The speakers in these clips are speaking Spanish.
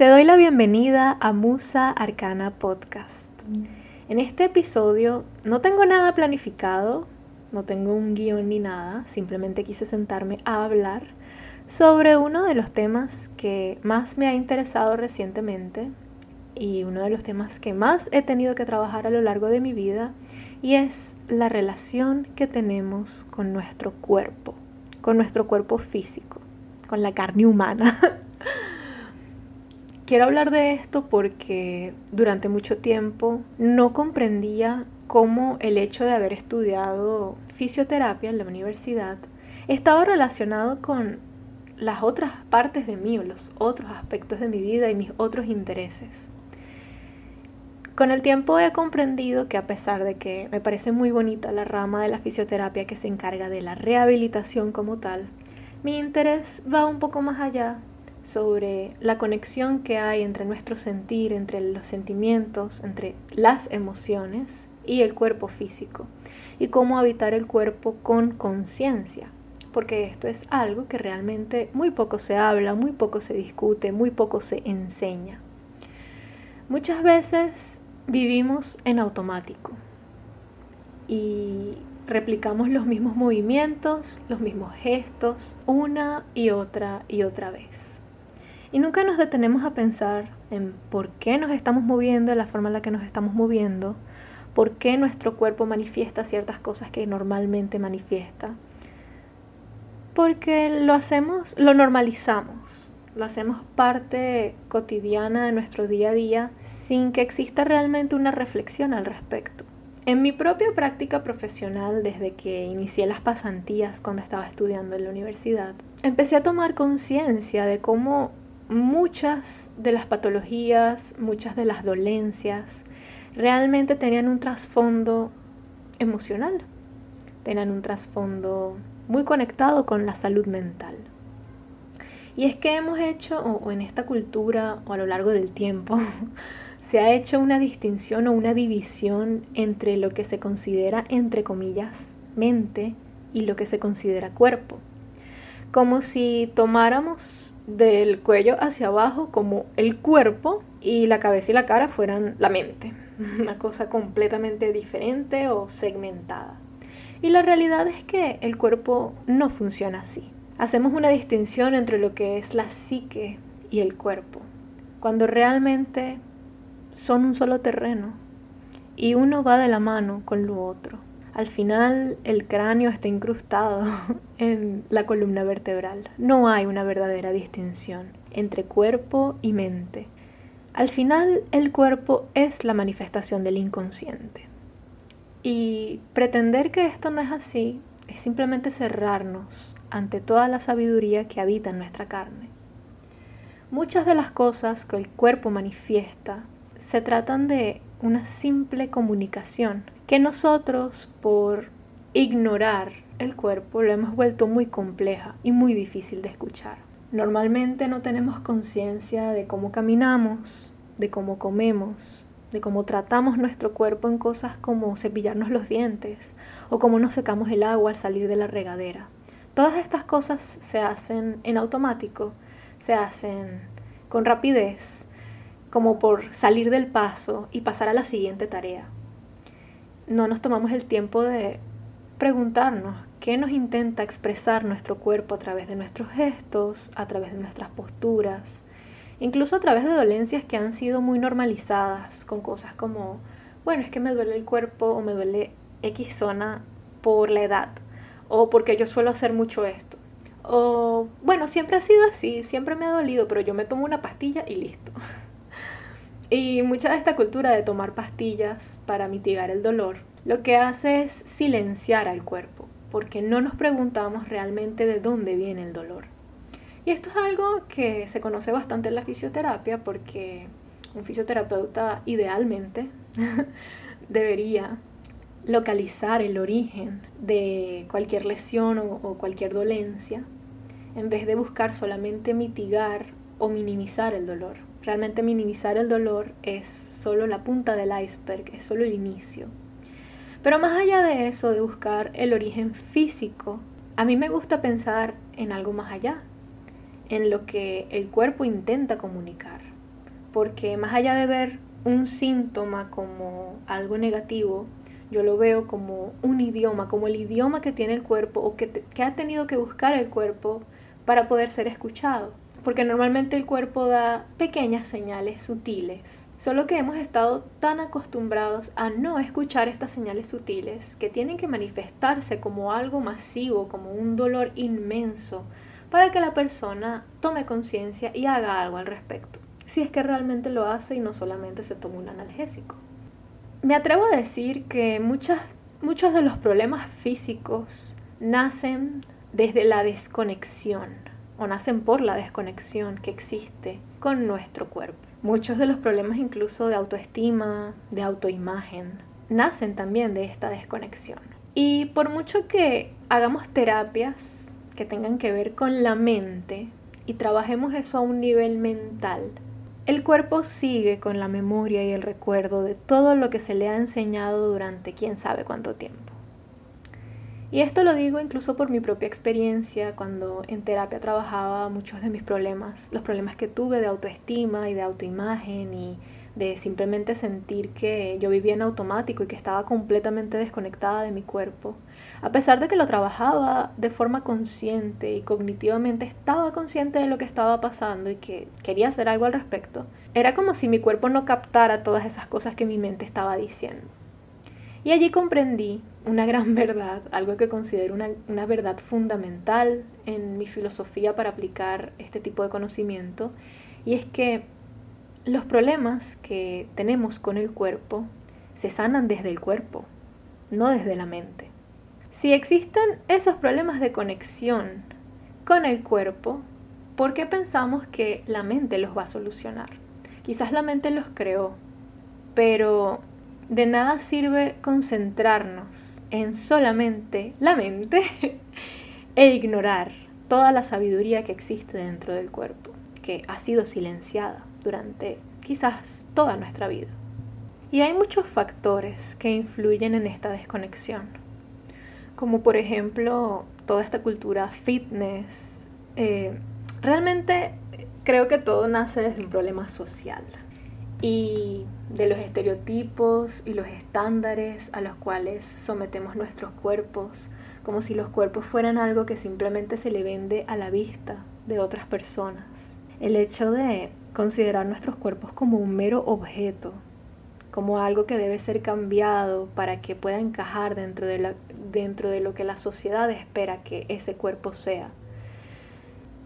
Te doy la bienvenida a Musa Arcana Podcast. En este episodio no tengo nada planificado, no tengo un guion ni nada, simplemente quise sentarme a hablar sobre uno de los temas que más me ha interesado recientemente y uno de los temas que más he tenido que trabajar a lo largo de mi vida y es la relación que tenemos con nuestro cuerpo, con nuestro cuerpo físico, con la carne humana. Quiero hablar de esto porque durante mucho tiempo no comprendía cómo el hecho de haber estudiado fisioterapia en la universidad estaba relacionado con las otras partes de mí o los otros aspectos de mi vida y mis otros intereses. Con el tiempo he comprendido que a pesar de que me parece muy bonita la rama de la fisioterapia que se encarga de la rehabilitación como tal, mi interés va un poco más allá sobre la conexión que hay entre nuestro sentir, entre los sentimientos, entre las emociones y el cuerpo físico, y cómo habitar el cuerpo con conciencia, porque esto es algo que realmente muy poco se habla, muy poco se discute, muy poco se enseña. Muchas veces vivimos en automático y replicamos los mismos movimientos, los mismos gestos, una y otra y otra vez. Y nunca nos detenemos a pensar en por qué nos estamos moviendo de la forma en la que nos estamos moviendo, por qué nuestro cuerpo manifiesta ciertas cosas que normalmente manifiesta. Porque lo hacemos, lo normalizamos, lo hacemos parte cotidiana de nuestro día a día sin que exista realmente una reflexión al respecto. En mi propia práctica profesional, desde que inicié las pasantías cuando estaba estudiando en la universidad, empecé a tomar conciencia de cómo muchas de las patologías, muchas de las dolencias, realmente tenían un trasfondo emocional, tenían un trasfondo muy conectado con la salud mental. Y es que hemos hecho, o, en esta cultura, o a lo largo del tiempo, se ha hecho una distinción o una división entre lo que se considera, entre comillas, mente y lo que se considera cuerpo. Como si tomáramos del cuello hacia abajo como el cuerpo y la cabeza y la cara fueran la mente. Una cosa completamente diferente o segmentada. Y la realidad es que el cuerpo no funciona así. Hacemos una distinción entre lo que es la psique y el cuerpo, cuando realmente son un solo terreno y uno va de la mano con lo otro. Al final el cráneo está incrustado en la columna vertebral. No hay una verdadera distinción entre cuerpo y mente. Al final el cuerpo es la manifestación del inconsciente. Y pretender que esto no es así es simplemente cerrarnos ante toda la sabiduría que habita en nuestra carne. Muchas de las cosas que el cuerpo manifiesta se tratan de una simple comunicación que nosotros por ignorar el cuerpo lo hemos vuelto muy compleja y muy difícil de escuchar. Normalmente no tenemos conciencia de cómo caminamos, de cómo comemos, de cómo tratamos nuestro cuerpo en cosas como cepillarnos los dientes o cómo nos secamos el agua al salir de la regadera. Todas estas cosas se hacen en automático, se hacen con rapidez, como por salir del paso y pasar a la siguiente tarea no nos tomamos el tiempo de preguntarnos qué nos intenta expresar nuestro cuerpo a través de nuestros gestos, a través de nuestras posturas, incluso a través de dolencias que han sido muy normalizadas con cosas como, bueno, es que me duele el cuerpo o me duele X zona por la edad o porque yo suelo hacer mucho esto. O bueno, siempre ha sido así, siempre me ha dolido, pero yo me tomo una pastilla y listo. Y mucha de esta cultura de tomar pastillas para mitigar el dolor lo que hace es silenciar al cuerpo, porque no nos preguntamos realmente de dónde viene el dolor. Y esto es algo que se conoce bastante en la fisioterapia porque un fisioterapeuta idealmente debería localizar el origen de cualquier lesión o, o, cualquier dolencia en vez de buscar solamente mitigar o minimizar el dolor. Realmente minimizar el dolor es solo la punta del iceberg, es solo el inicio. Pero más allá de eso, de buscar el origen físico, a mí me gusta pensar en algo más allá, en lo que el cuerpo intenta comunicar. Porque más allá de ver un síntoma como algo negativo, yo lo veo como un idioma, como el idioma que tiene el cuerpo o que, que ha tenido que buscar el cuerpo para poder ser escuchado porque normalmente el cuerpo da pequeñas señales sutiles, solo que hemos estado tan acostumbrados a no escuchar estas señales sutiles que tienen que manifestarse como algo masivo, como un dolor inmenso, para que la persona tome conciencia y haga algo al respecto, si es que realmente lo hace y no solamente se toma un analgésico. Me atrevo a decir que muchas, muchos de los problemas físicos nacen desde la desconexión o nacen por la desconexión que existe con nuestro cuerpo. Muchos de los problemas incluso de autoestima, de autoimagen, nacen también de esta desconexión. Y por mucho que hagamos terapias que tengan que ver con la mente y trabajemos eso a un nivel mental, el cuerpo sigue con la memoria y el recuerdo de todo lo que se le ha enseñado durante quién sabe cuánto tiempo. Y esto lo digo incluso por mi propia experiencia, cuando en terapia trabajaba muchos de mis problemas, los problemas que tuve de autoestima y de autoimagen y de simplemente sentir que yo vivía en automático y que estaba completamente desconectada de mi cuerpo. A pesar de que lo trabajaba de forma consciente y cognitivamente estaba consciente de lo que estaba pasando y que quería hacer algo al respecto, era como si mi cuerpo no captara todas esas cosas que mi mente estaba diciendo. Y allí comprendí una gran verdad, algo que considero una, verdad fundamental en mi filosofía para aplicar este tipo de conocimiento, y es que los problemas que tenemos con el cuerpo se sanan desde el cuerpo, no desde la mente. Si existen esos problemas de conexión con el cuerpo, ¿por qué pensamos que la mente los va a solucionar? Quizás la mente los creó, pero de nada sirve concentrarnos en solamente la mente e ignorar toda la sabiduría que existe dentro del cuerpo, que ha sido silenciada durante quizás toda nuestra vida. Y hay muchos factores que influyen en esta desconexión, como por ejemplo toda esta cultura fitness. Eh, realmente creo que todo nace desde un problema social y de los estereotipos y los estándares a los cuales sometemos nuestros cuerpos, como si los cuerpos fueran algo que simplemente se le vende a la vista de otras personas. El hecho de considerar nuestros cuerpos como un mero objeto, como algo que debe ser cambiado para que pueda encajar dentro de, dentro de lo que la sociedad espera que ese cuerpo sea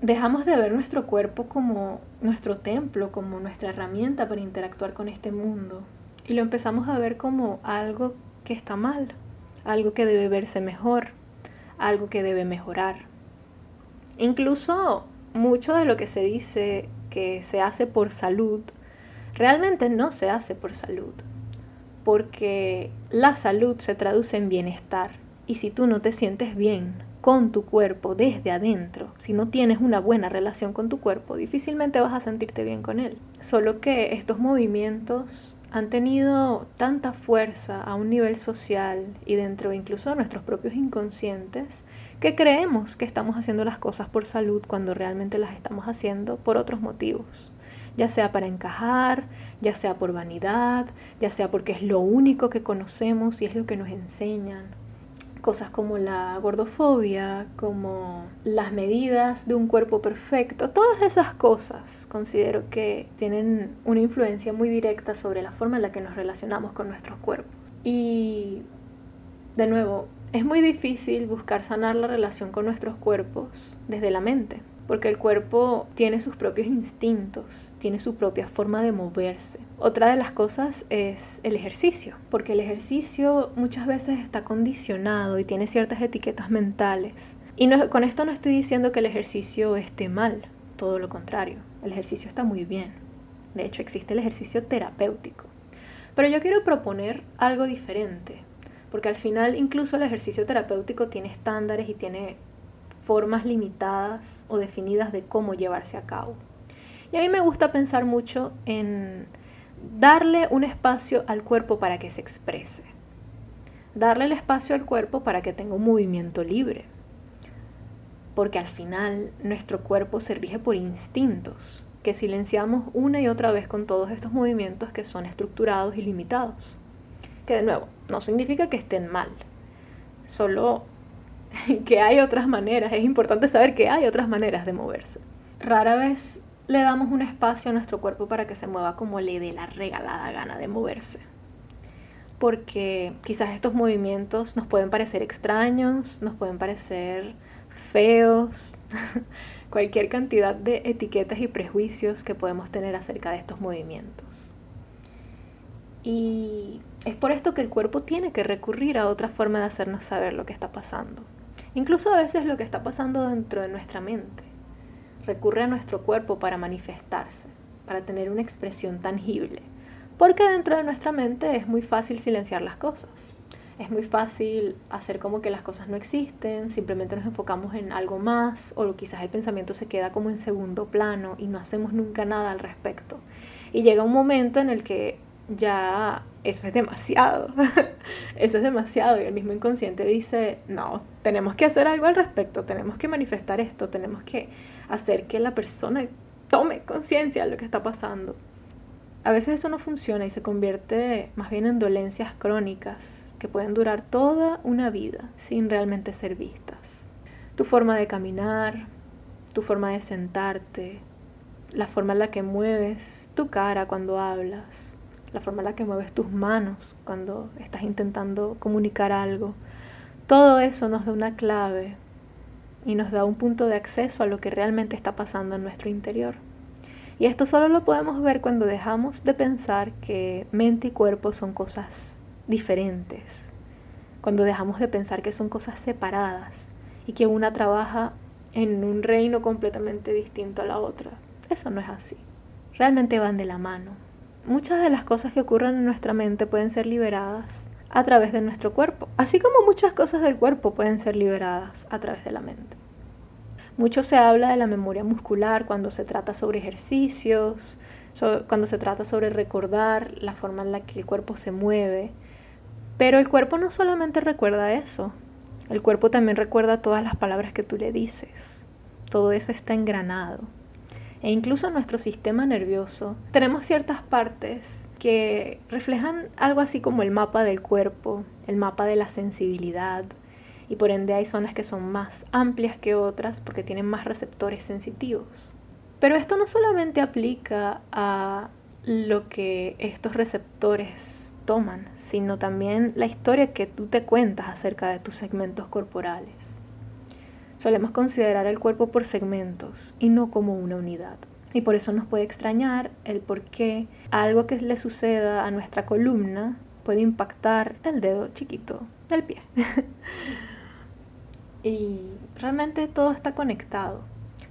dejamos de ver nuestro cuerpo como nuestro templo, como nuestra herramienta para interactuar con este mundo. Y lo empezamos a ver como algo que está mal, algo que debe verse mejor, algo que debe mejorar. Incluso mucho de lo que se dice que se hace por salud, realmente no se hace por salud, porque la salud se traduce en bienestar. Y si tú no te sientes bien, con tu cuerpo desde adentro, si no tienes una buena relación con tu cuerpo, difícilmente vas a sentirte bien con él. Solo que estos movimientos han tenido tanta fuerza a un nivel social y dentro incluso de nuestros propios inconscientes que creemos que estamos haciendo las cosas por salud cuando realmente las estamos haciendo por otros motivos. Ya sea para encajar, ya sea por vanidad, ya sea porque es lo único que conocemos y es lo que nos enseñan cosas como la gordofobia, como las medidas de un cuerpo perfecto, todas esas cosas considero que tienen una influencia muy directa sobre la forma en la que nos relacionamos con nuestros cuerpos. Y de nuevo, es muy difícil buscar sanar la relación con nuestros cuerpos desde la mente porque el cuerpo tiene sus propios instintos, tiene su propia forma de moverse. Otra de las cosas es el ejercicio, porque el ejercicio muchas veces está condicionado y tiene ciertas etiquetas mentales. Y con esto no estoy diciendo que el ejercicio esté mal, todo lo contrario. El ejercicio está muy bien. De hecho, existe el ejercicio terapéutico. Pero yo quiero proponer algo diferente, porque al final incluso el ejercicio terapéutico tiene estándares y tiene formas limitadas o definidas de cómo llevarse a cabo. Y a mí me gusta pensar mucho en darle un espacio al cuerpo para que se exprese. Darle el espacio al cuerpo para que tenga un movimiento libre. Porque al final nuestro cuerpo se rige por instintos que silenciamos una y otra vez con todos estos movimientos que son estructurados y limitados. Que de nuevo, no significa que estén mal, solo que hay otras maneras, es importante saber que hay otras maneras de moverse. Rara vez le damos un espacio a nuestro cuerpo para que se mueva como le dé la regalada gana de moverse. Porque quizás estos movimientos nos pueden parecer extraños, nos pueden parecer feos, cualquier cantidad de etiquetas y prejuicios que podemos tener acerca de estos movimientos. Y es por esto que el cuerpo tiene que recurrir a otra forma de hacernos saber lo que está pasando. Incluso a veces lo que está pasando dentro de nuestra mente recurre a nuestro cuerpo para manifestarse, para tener una expresión tangible. Porque dentro de nuestra mente es muy fácil silenciar las cosas. Es muy fácil hacer como que las cosas no existen, simplemente nos enfocamos en algo más o quizás el pensamiento se queda como en segundo plano y no hacemos nunca nada al respecto. Y llega un momento en el que ya eso es demasiado, eso es demasiado y el mismo inconsciente dice, no, tenemos que hacer algo al respecto, tenemos que manifestar esto, tenemos que hacer que la persona tome conciencia de lo que está pasando. A veces eso no funciona y se convierte más bien en dolencias crónicas que pueden durar toda una vida sin realmente ser vistas. Tu forma de caminar, tu forma de sentarte, la forma en la que mueves tu cara cuando hablas, la forma en la que mueves tus manos cuando estás intentando comunicar algo. Todo eso nos da una clave y nos da un punto de acceso a lo que realmente está pasando en nuestro interior. Y esto solo lo podemos ver cuando dejamos de pensar que mente y cuerpo son cosas diferentes, cuando dejamos de pensar que son cosas separadas y que una trabaja en un reino completamente distinto a la otra. Eso no es así. Realmente van de la mano muchas de las cosas que ocurren en nuestra mente pueden ser liberadas a través de nuestro cuerpo, así como muchas cosas del cuerpo pueden ser liberadas a través de la mente. Mucho se habla de la memoria muscular cuando se trata sobre ejercicios, cuando se trata sobre recordar la forma en la que el cuerpo se mueve, pero el cuerpo no solamente recuerda eso, el cuerpo también recuerda todas las palabras que tú le dices, todo eso está engranado e incluso nuestro sistema nervioso, tenemos ciertas partes que reflejan algo así como el mapa del cuerpo, el mapa de la sensibilidad, y por ende hay zonas que son más amplias que otras porque tienen más receptores sensitivos. Pero esto no solamente aplica a lo que estos receptores toman, sino también la historia que tú te cuentas acerca de tus segmentos corporales. Solemos considerar el cuerpo por segmentos y no como una unidad. Y por eso nos puede extrañar el por qué algo que le suceda a nuestra columna puede impactar el dedo chiquito del pie. y realmente todo está conectado.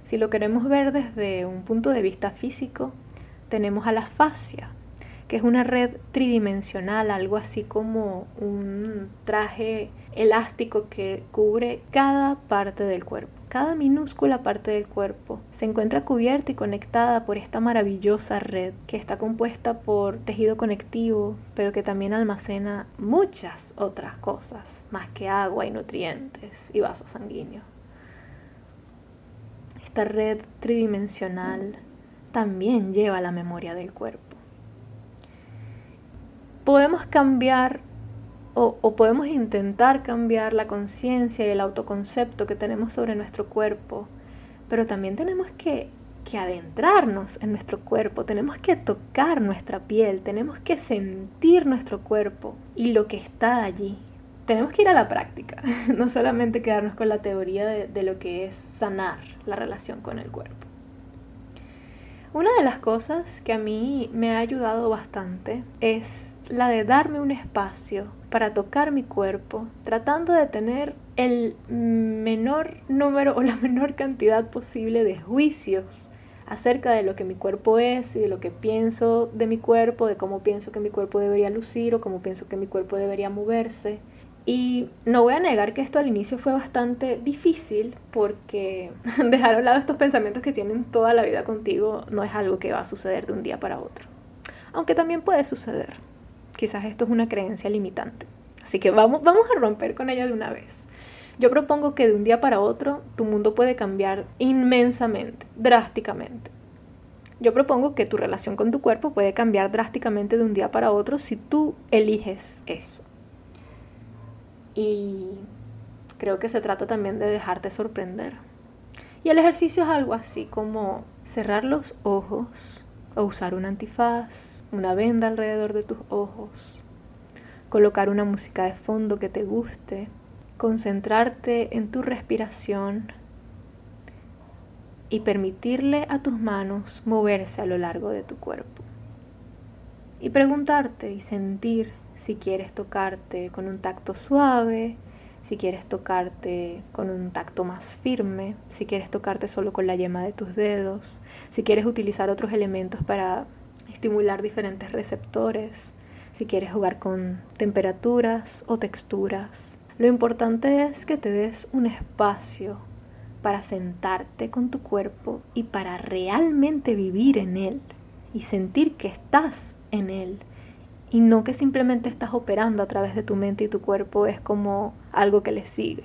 Si lo queremos ver desde un punto de vista físico, tenemos a la fascia, que es una red tridimensional, algo así como un traje elástico que cubre cada parte del cuerpo. Cada minúscula parte del cuerpo se encuentra cubierta y conectada por esta maravillosa red que está compuesta por tejido conectivo, pero que también almacena muchas otras cosas, más que agua y nutrientes y vasos sanguíneos. Esta red tridimensional también lleva la memoria del cuerpo. Podemos cambiar o, podemos intentar cambiar la conciencia y el autoconcepto que tenemos sobre nuestro cuerpo, pero también tenemos que, adentrarnos en nuestro cuerpo, tenemos que tocar nuestra piel, tenemos que sentir nuestro cuerpo y lo que está allí. Tenemos que ir a la práctica, no solamente quedarnos con la teoría de lo que es sanar la relación con el cuerpo. Una de las cosas que a mí me ha ayudado bastante es la de darme un espacio para tocar mi cuerpo, tratando de tener el menor número o la menor cantidad posible de juicios acerca de lo que mi cuerpo es y de lo que pienso de mi cuerpo, de cómo pienso que mi cuerpo debería lucir o cómo pienso que mi cuerpo debería moverse. Y no voy a negar que esto al inicio fue bastante difícil porque dejar a un lado estos pensamientos que tienen toda la vida contigo no es algo que va a suceder de un día para otro. Aunque también puede suceder. Quizás esto es una creencia limitante. Así que vamos, vamos a romper con ella de una vez. Yo propongo que de un día para otro tu mundo puede cambiar inmensamente, drásticamente. Yo propongo que tu relación con tu cuerpo puede cambiar drásticamente de un día para otro si tú eliges eso. Y creo que se trata también de dejarte sorprender. Y el ejercicio es algo así como cerrar los ojos o usar un antifaz, una venda alrededor de tus ojos, colocar una música de fondo que te guste, concentrarte en tu respiración y permitirle a tus manos moverse a lo largo de tu cuerpo. Y preguntarte y sentir si quieres tocarte con un tacto suave, si quieres tocarte con un tacto más firme, si quieres tocarte solo con la yema de tus dedos, si quieres utilizar otros elementos para estimular diferentes receptores, si quieres jugar con temperaturas o texturas. Lo importante es que te des un espacio para sentarte con tu cuerpo y para realmente vivir en él y sentir que estás en él y no que simplemente estás operando a través de tu mente y tu cuerpo es como algo que le sigue.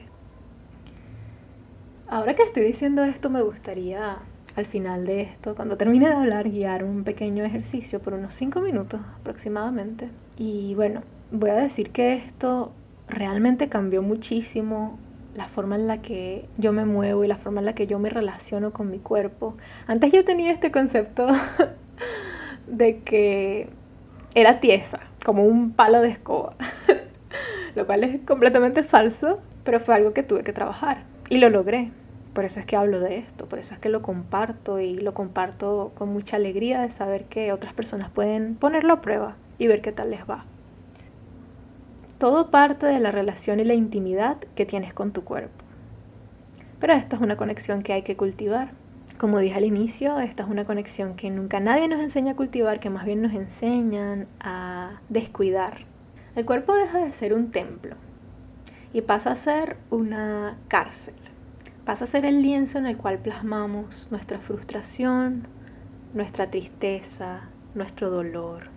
Ahora que estoy diciendo esto me gustaría al final de esto, cuando termine de hablar, guiar un pequeño ejercicio por unos 5 minutos aproximadamente. Y bueno, voy a decir que esto realmente cambió muchísimo la forma en la que yo me muevo y la forma en la que yo me relaciono con mi cuerpo. Antes yo tenía este concepto de que era tiesa, como un palo de escoba, lo cual es completamente falso, pero fue algo que tuve que trabajar y lo logré. Por eso es que hablo de esto, por eso es que lo comparto y lo comparto con mucha alegría de saber que otras personas pueden ponerlo a prueba y ver qué tal les va. Todo parte de la relación y la intimidad que tienes con tu cuerpo. Pero esta es una conexión que hay que cultivar. Como dije al inicio, esta es una conexión que nunca nadie nos enseña a cultivar, que más bien nos enseñan a descuidar. El cuerpo deja de ser un templo y pasa a ser una cárcel. Pasa a ser el lienzo en el cual plasmamos nuestra frustración, nuestra tristeza, nuestro dolor,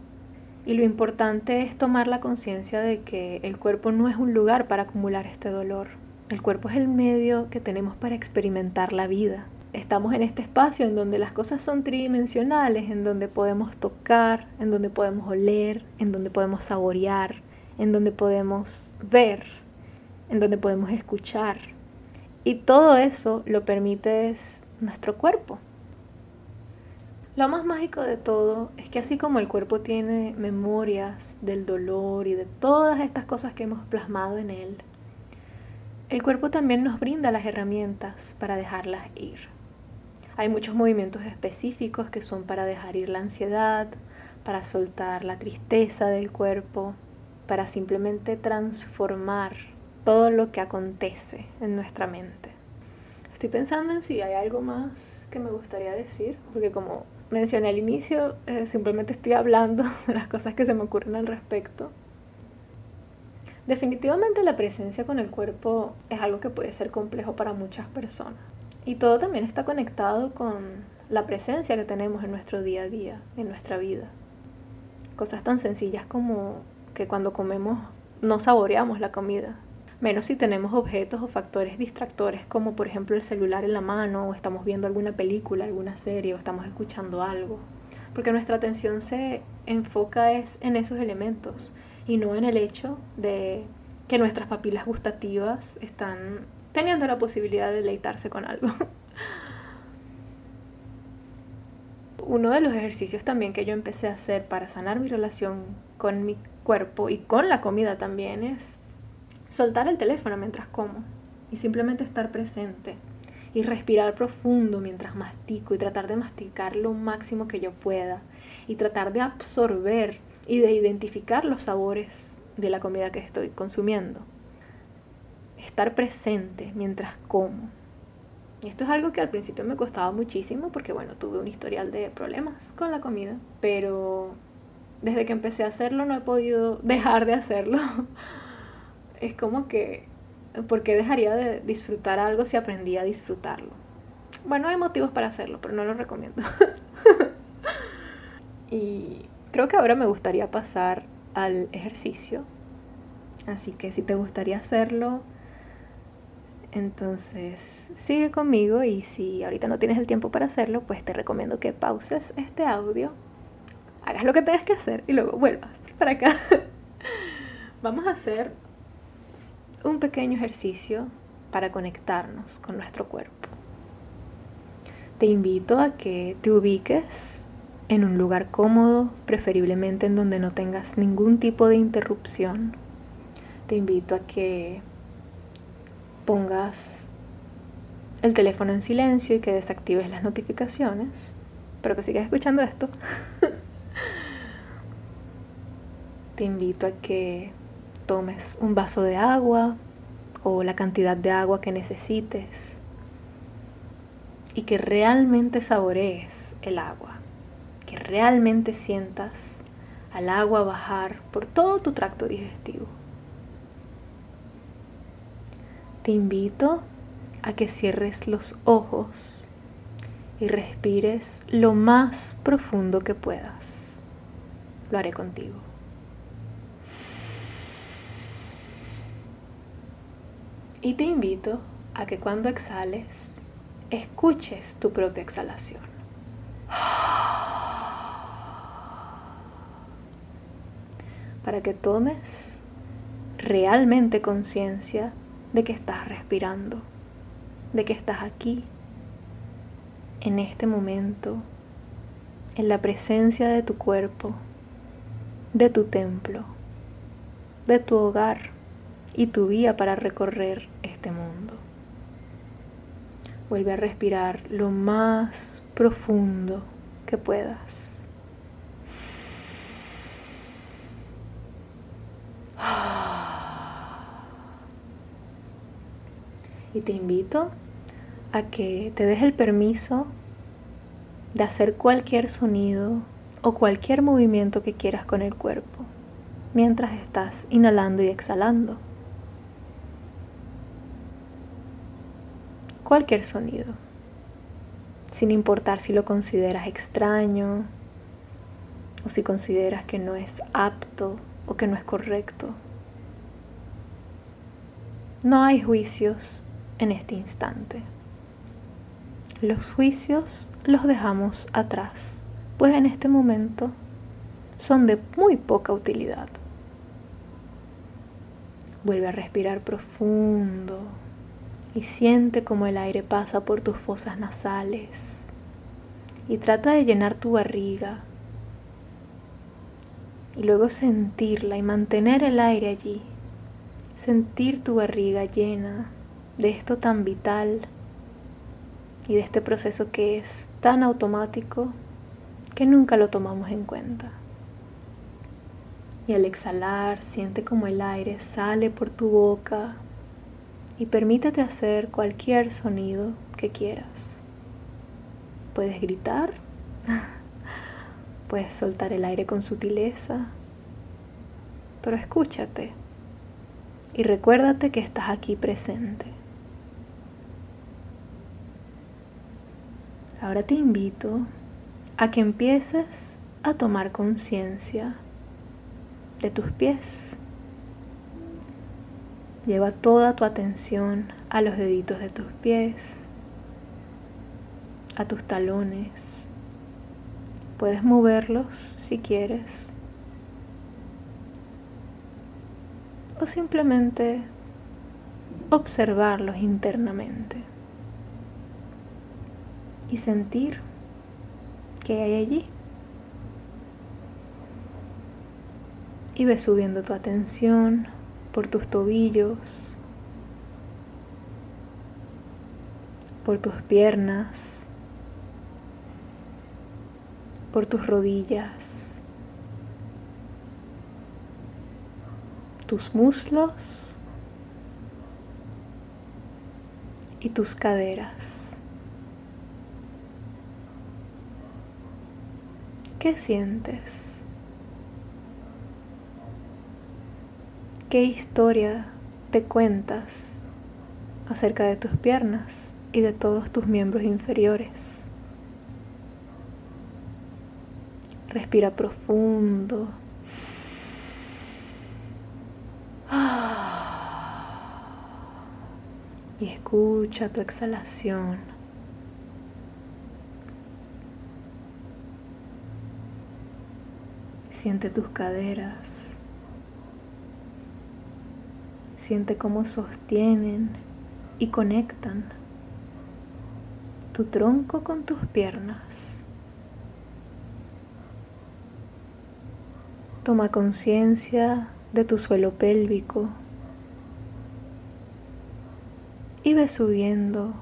y lo importante es tomar la conciencia de que el cuerpo no es un lugar para acumular este dolor. El cuerpo es el medio que tenemos para experimentar la vida. Estamos en este espacio en donde las cosas son tridimensionales, en donde podemos tocar, en donde podemos oler, en donde podemos saborear, en donde podemos ver, en donde podemos escuchar. Y todo eso lo permite nuestro cuerpo. Lo más mágico de todo es que así como el cuerpo tiene memorias del dolor y de todas estas cosas que hemos plasmado en él, el cuerpo también nos brinda las herramientas para dejarlas ir. Hay muchos movimientos específicos que son para dejar ir la ansiedad, para soltar la tristeza del cuerpo, para simplemente transformar todo lo que acontece en nuestra mente. Estoy pensando en si hay algo más que me gustaría decir, porque como mencioné al inicio, eh, simplemente estoy hablando de las cosas que se me ocurren al respecto. Definitivamente la presencia con el cuerpo es algo que puede ser complejo para muchas personas. Y todo también está conectado con la presencia que tenemos en nuestro día a día, en nuestra vida. Cosas tan sencillas como que cuando comemos no saboreamos la comida, menos si tenemos objetos o factores distractores como por ejemplo el celular en la mano o estamos viendo alguna película, alguna serie o estamos escuchando algo. Porque nuestra atención se enfoca es en esos elementos y no en el hecho de que nuestras papilas gustativas están teniendo la posibilidad de deleitarse con algo. Uno de los ejercicios también que yo empecé a hacer para sanar mi relación con mi cuerpo y con la comida también es soltar el teléfono mientras como y simplemente estar presente y respirar profundo mientras mastico y tratar de masticar lo máximo que yo pueda y tratar de absorber y de identificar los sabores de la comida que estoy consumiendo. Estar presente mientras como. Esto es algo que al principio me costaba muchísimo porque, bueno, tuve un historial de problemas con la comida, pero desde que empecé a hacerlo no he podido dejar de hacerlo. es como que, ¿por qué dejaría de disfrutar algo si aprendí a disfrutarlo? Bueno, hay motivos para hacerlo, pero no lo recomiendo. y creo que ahora me gustaría pasar al ejercicio. Así que si te gustaría hacerlo, entonces sigue conmigo y si ahorita no tienes el tiempo para hacerlo, pues te recomiendo que pauses este audio, hagas lo que tengas que hacer y luego vuelvas para acá. Vamos a hacer un pequeño ejercicio para conectarnos con nuestro cuerpo. Te invito a que te ubiques en un lugar cómodo, preferiblemente en donde no tengas ningún tipo de interrupción. Te invito a que pongas el teléfono en silencio y que desactives las notificaciones, pero que sigas escuchando esto. Te invito a que tomes un vaso de agua o la cantidad de agua que necesites y que realmente saborees el agua, que realmente sientas al agua bajar por todo tu tracto digestivo. Te invito a que cierres los ojos y respires lo más profundo que puedas. Lo haré contigo. Y te invito a que cuando exhales, escuches tu propia exhalación. Para que tomes realmente conciencia de que estás respirando, de que estás aquí, en este momento, en la presencia de tu cuerpo, de tu templo, de tu hogar y tu vía para recorrer este mundo. Vuelve a respirar lo más profundo que puedas. Y te invito a que te des el permiso de hacer cualquier sonido o cualquier movimiento que quieras con el cuerpo mientras estás inhalando y exhalando. Cualquier sonido, sin importar si lo consideras extraño o si consideras que no es apto o que no es correcto. No hay juicios en este instante. Los juicios los dejamos atrás, pues en este momento son de muy poca utilidad. Vuelve a respirar profundo y siente como el aire pasa por tus fosas nasales y trata de llenar tu barriga y luego sentirla y mantener el aire allí, sentir tu barriga llena de esto tan vital y de este proceso que es tan automático que nunca lo tomamos en cuenta. Y al exhalar, siente como el aire sale por tu boca y permítete hacer cualquier sonido que quieras. Puedes gritar, puedes soltar el aire con sutileza, pero escúchate y recuérdate que estás aquí presente. Ahora te invito a que empieces a tomar conciencia de tus pies. Lleva toda tu atención a los deditos de tus pies, a tus talones. Puedes moverlos si quieres. O simplemente observarlos internamente y sentir que hay allí. Y ves subiendo tu atención por tus tobillos, por tus piernas, por tus rodillas, tus muslos y tus caderas. ¿Qué sientes? ¿Qué historia te cuentas acerca de tus piernas y de todos tus miembros inferiores? Respira profundo. Y escucha tu exhalación. Siente tus caderas. Siente cómo sostienen y conectan tu tronco con tus piernas. Toma conciencia de tu suelo pélvico y ve subiendo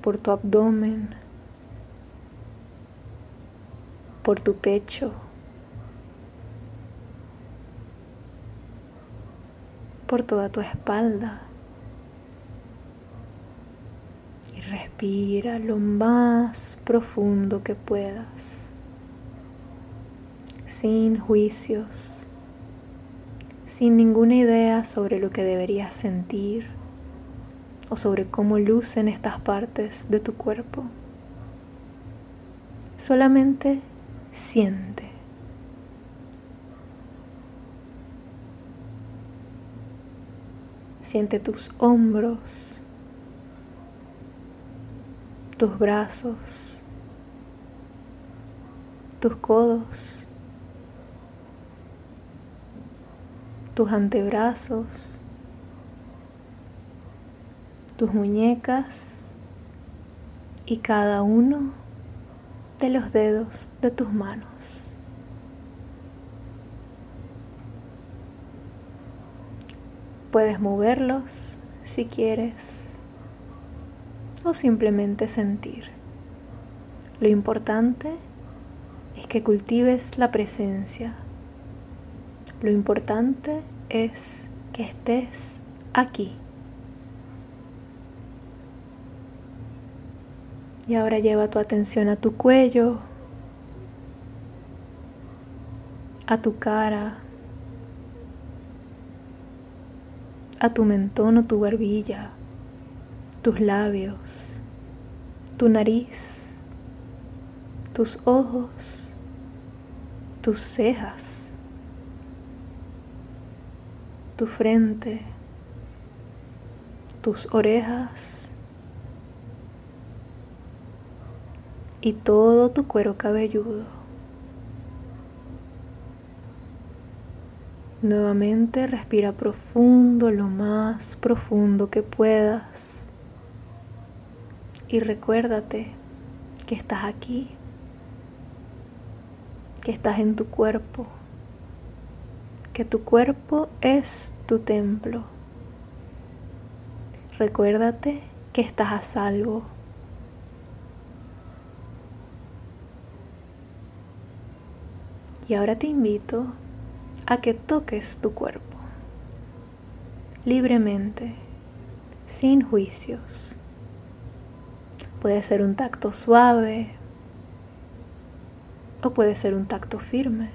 por tu abdomen, por tu pecho, por toda tu espalda. Y respira lo más profundo que puedas sin juicios, sin ninguna idea sobre lo que deberías sentir o sobre cómo lucen estas partes de tu cuerpo. Solamente siente. Siente tus hombros, tus brazos, tus codos, tus antebrazos, tus muñecas y cada uno de los dedos de tus manos. Puedes moverlos si quieres o simplemente sentir. Lo importante es que cultives la presencia lo importante es que estés aquí. Y ahora lleva tu atención a tu cuello, a tu cara, a tu mentón o tu barbilla, tus labios, tu nariz, tus ojos, tus cejas tu frente, tus orejas y todo tu cuero cabelludo. Nuevamente respira profundo, lo más profundo que puedas. Y recuérdate que estás aquí, que estás en tu cuerpo que tu cuerpo es tu templo. Recuérdate que estás a salvo. Y ahora te invito a que toques tu cuerpo libremente, sin juicios. Puede ser un tacto suave o puede ser un tacto firme.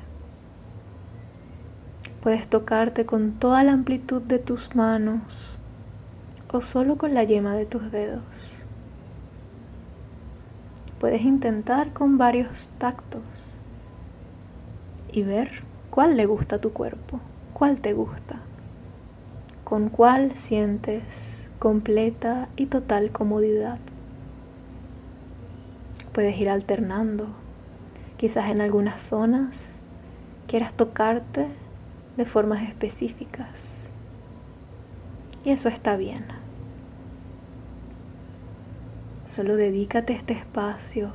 Puedes tocarte con toda la amplitud de tus manos o solo con la yema de tus dedos. Puedes intentar con varios tactos y ver cuál le gusta a tu cuerpo, cuál te gusta, con cuál sientes completa y total comodidad. Puedes ir alternando. Quizás en algunas zonas quieras tocarte de formas específicas. Y eso está bien. Solo dedícate este espacio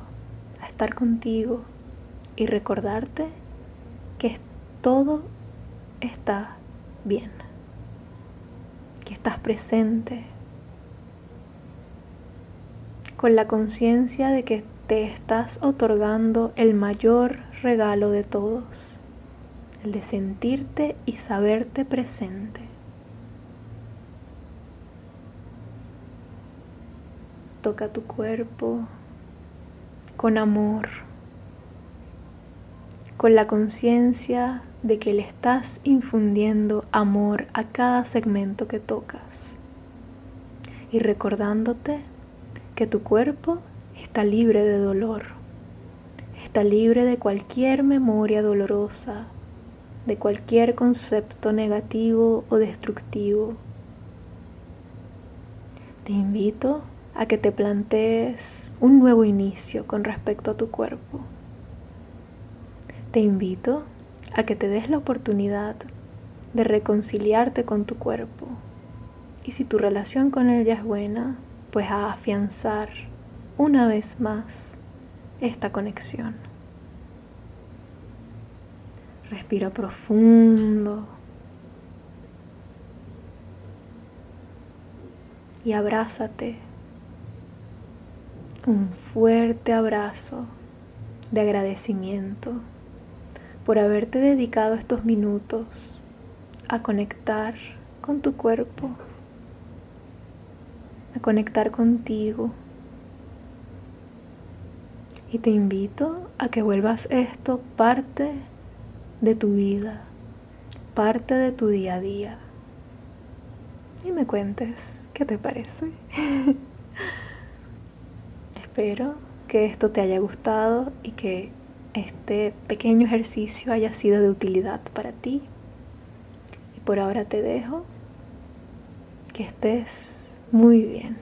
a estar contigo y recordarte que todo está bien, que estás presente, con la conciencia de que te estás otorgando el mayor regalo de todos, el de sentirte y saberte presente. Toca tu cuerpo con amor, con la conciencia de que le estás infundiendo amor a cada segmento que tocas y recordándote que tu cuerpo está libre de dolor, está libre de cualquier memoria dolorosa, de cualquier concepto negativo o destructivo. Te invito a que te plantees un nuevo inicio con respecto a tu cuerpo. Te invito a que te des la oportunidad de reconciliarte con tu cuerpo. Y si tu relación con él ya es buena, pues a afianzar una vez más esta conexión. Respira profundo. Y abrázate. Un fuerte abrazo de agradecimiento por haberte dedicado estos minutos a conectar con tu cuerpo, a conectar contigo. Y te invito a que vuelvas esto parte de tu vida, parte de tu día a día. Y me cuentes qué te parece. Espero que esto te haya gustado y que este pequeño ejercicio haya sido de utilidad para ti. Y por ahora te dejo que estés muy bien.